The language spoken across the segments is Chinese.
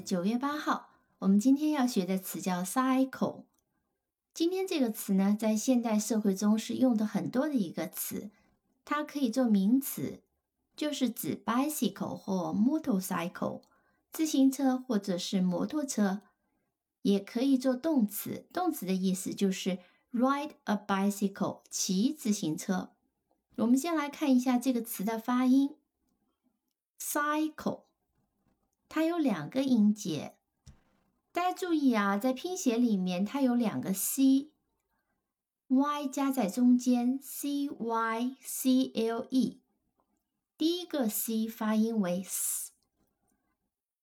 九月八号。我们今天要学的词叫 cycle。今天这个词呢，在现代社会中是用的很多的一个词，它可以做名词，就是指 bicycle 或 motorcycle，自行车或者是摩托车，也可以做动词，动词的意思就是 ride a bicycle，骑自行车。我们先来看一下这个词的发音，cycle。它有两个音节，大家注意啊，在拼写里面它有两个 c，y 加在中间，c y c l e，第一个 c 发音为 s，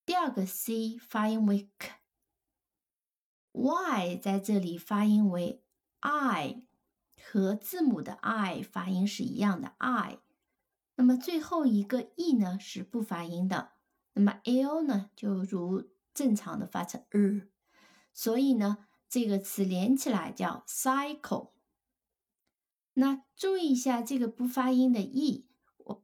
第二个 c 发音为 k，y 在这里发音为 i，和字母的 i 发音是一样的 i，那么最后一个 e 呢是不发音的。那么 l 呢，就如正常的发成 r，所以呢，这个词连起来叫 cycle。那注意一下这个不发音的 e，我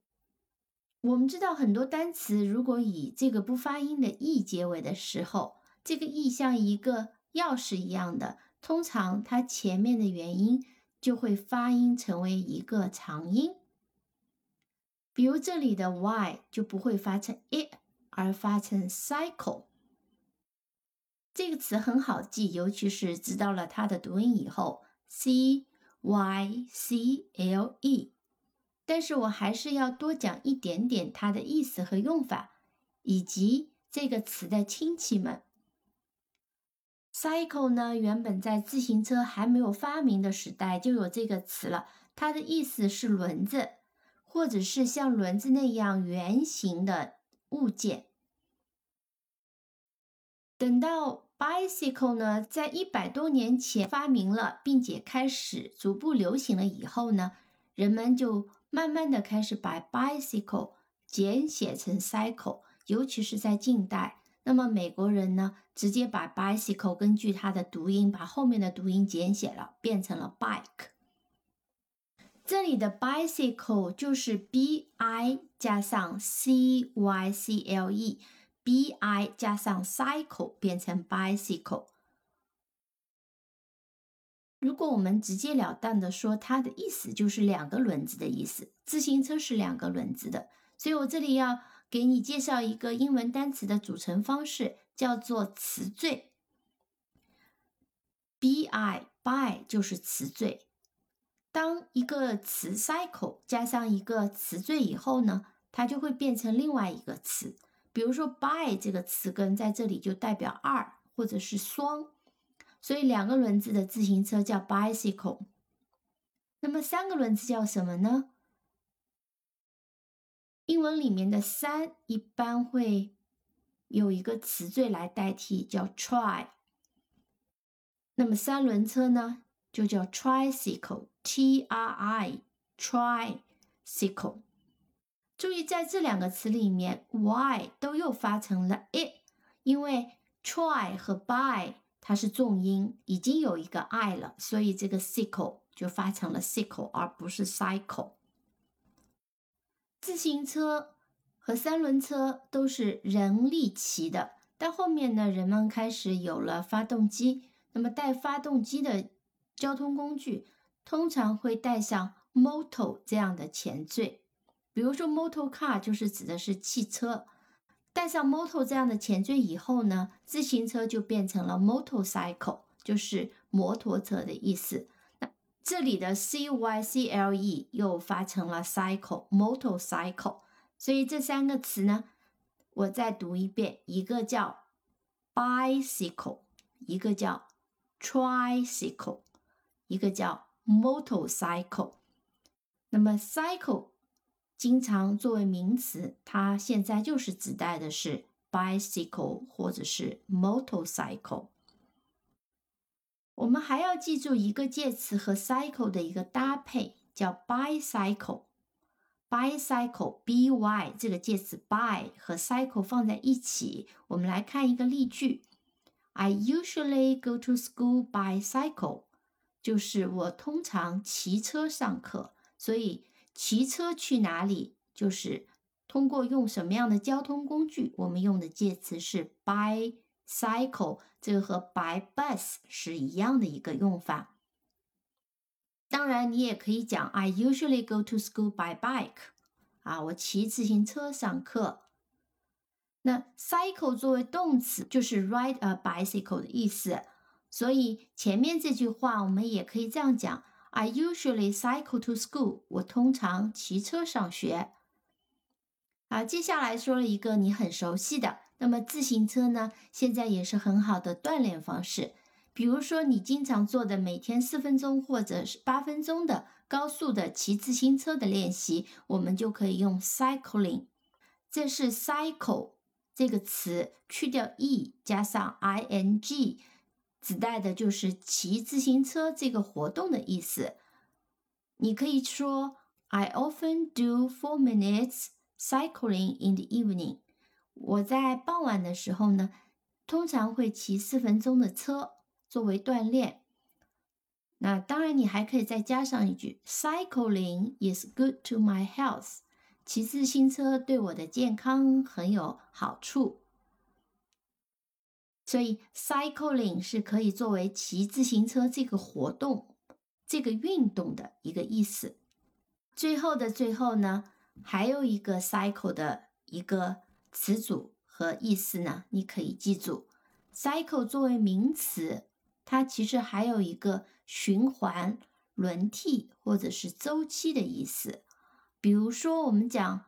我们知道很多单词如果以这个不发音的 e 结尾的时候，这个 e 像一个钥匙一样的，通常它前面的元音就会发音成为一个长音，比如这里的 y 就不会发成 i。而发成 cycle 这个词很好记，尤其是知道了它的读音以后，c y c l e。但是我还是要多讲一点点它的意思和用法，以及这个词的亲戚们。cycle 呢，原本在自行车还没有发明的时代就有这个词了，它的意思是轮子，或者是像轮子那样圆形的。物件。等到 bicycle 呢，在一百多年前发明了，并且开始逐步流行了以后呢，人们就慢慢的开始把 bicycle 简写成 cycle，尤其是在近代。那么美国人呢，直接把 bicycle 根据它的读音，把后面的读音简写了，变成了 bike。这里的 bicycle 就是 b i 加上 c y c l e，b i 加上 cycle 变成 bicycle。如果我们直截了当的说，它的意思就是两个轮子的意思。自行车是两个轮子的，所以我这里要给你介绍一个英文单词的组成方式，叫做词缀。b i by 就是词缀。当一个词 cycle 加上一个词缀以后呢，它就会变成另外一个词。比如说 by 这个词根在这里就代表二或者是双，所以两个轮子的自行车叫 bicycle。那么三个轮子叫什么呢？英文里面的三一般会有一个词缀来代替，叫 tri。那么三轮车呢，就叫 tricycle。T R I tricycle，注意在这两个词里面，y 都又发成了 i，因为 try 和 by 它是重音，已经有一个 i 了，所以这个 cycle 就发成了 cycle，而不是 cycle。自行车和三轮车都是人力骑的，但后面呢，人们开始有了发动机，那么带发动机的交通工具。通常会带上 motor 这样的前缀，比如说 motor car 就是指的是汽车。带上 motor 这样的前缀以后呢，自行车就变成了 motorcycle，就是摩托车的意思。那这里的 c y c l e 又发成了 cycle，motorcycle。所以这三个词呢，我再读一遍，一个叫 bicycle，一个叫 tricycle，一个叫。motorcycle，那么 cycle 经常作为名词，它现在就是指代的是 bicycle 或者是 motorcycle。我们还要记住一个介词和 cycle 的一个搭配，叫 bicycle。bicycle，b y 这个介词 by 和 cycle 放在一起，我们来看一个例句：I usually go to school by cycle。 就是我通常骑车上课，所以骑车去哪里就是通过用什么样的交通工具？我们用的介词是 by cycle，这个和 by bus 是一样的一个用法。当然，你也可以讲 I usually go to school by bike。啊，我骑自行车上课。那 cycle 作为动词就是 ride a bicycle 的意思，所以前面这句话我们也可以这样讲：I usually cycle to school。我通常骑车上学。好，接下来说了一个你很熟悉的，那么自行车呢，现在也是很好的锻炼方式。比如说你经常做的每天四分钟或者是八分钟的高速的骑自行车的练习，我们就可以用 cycling。这是 cycle 这个词去掉 e 加上 i n g，指代的就是骑自行车这个活动的意思。你可以说 I often do four minutes cycling in the evening。我在傍晚的时候呢，通常会骑四分钟的车。作为锻炼，那当然你还可以再加上一句：Cycling is good to my health。骑自行车对我的健康很有好处。所以，cycling 是可以作为骑自行车这个活动、这个运动的一个意思。最后的最后呢，还有一个 cycle 的一个词组和意思呢，你可以记住：cycle 作为名词。它其实还有一个循环、轮替或者是周期的意思。比如说，我们讲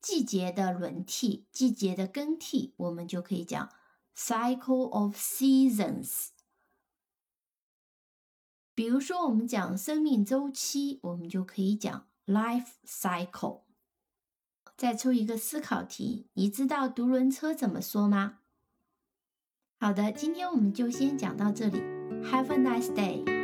季节的轮替、季节的更替，我们就可以讲 cycle of seasons。比如说，我们讲生命周期，我们就可以讲 life cycle。再出一个思考题，你知道独轮车怎么说吗？好的，今天我们就先讲到这里。Have a nice day.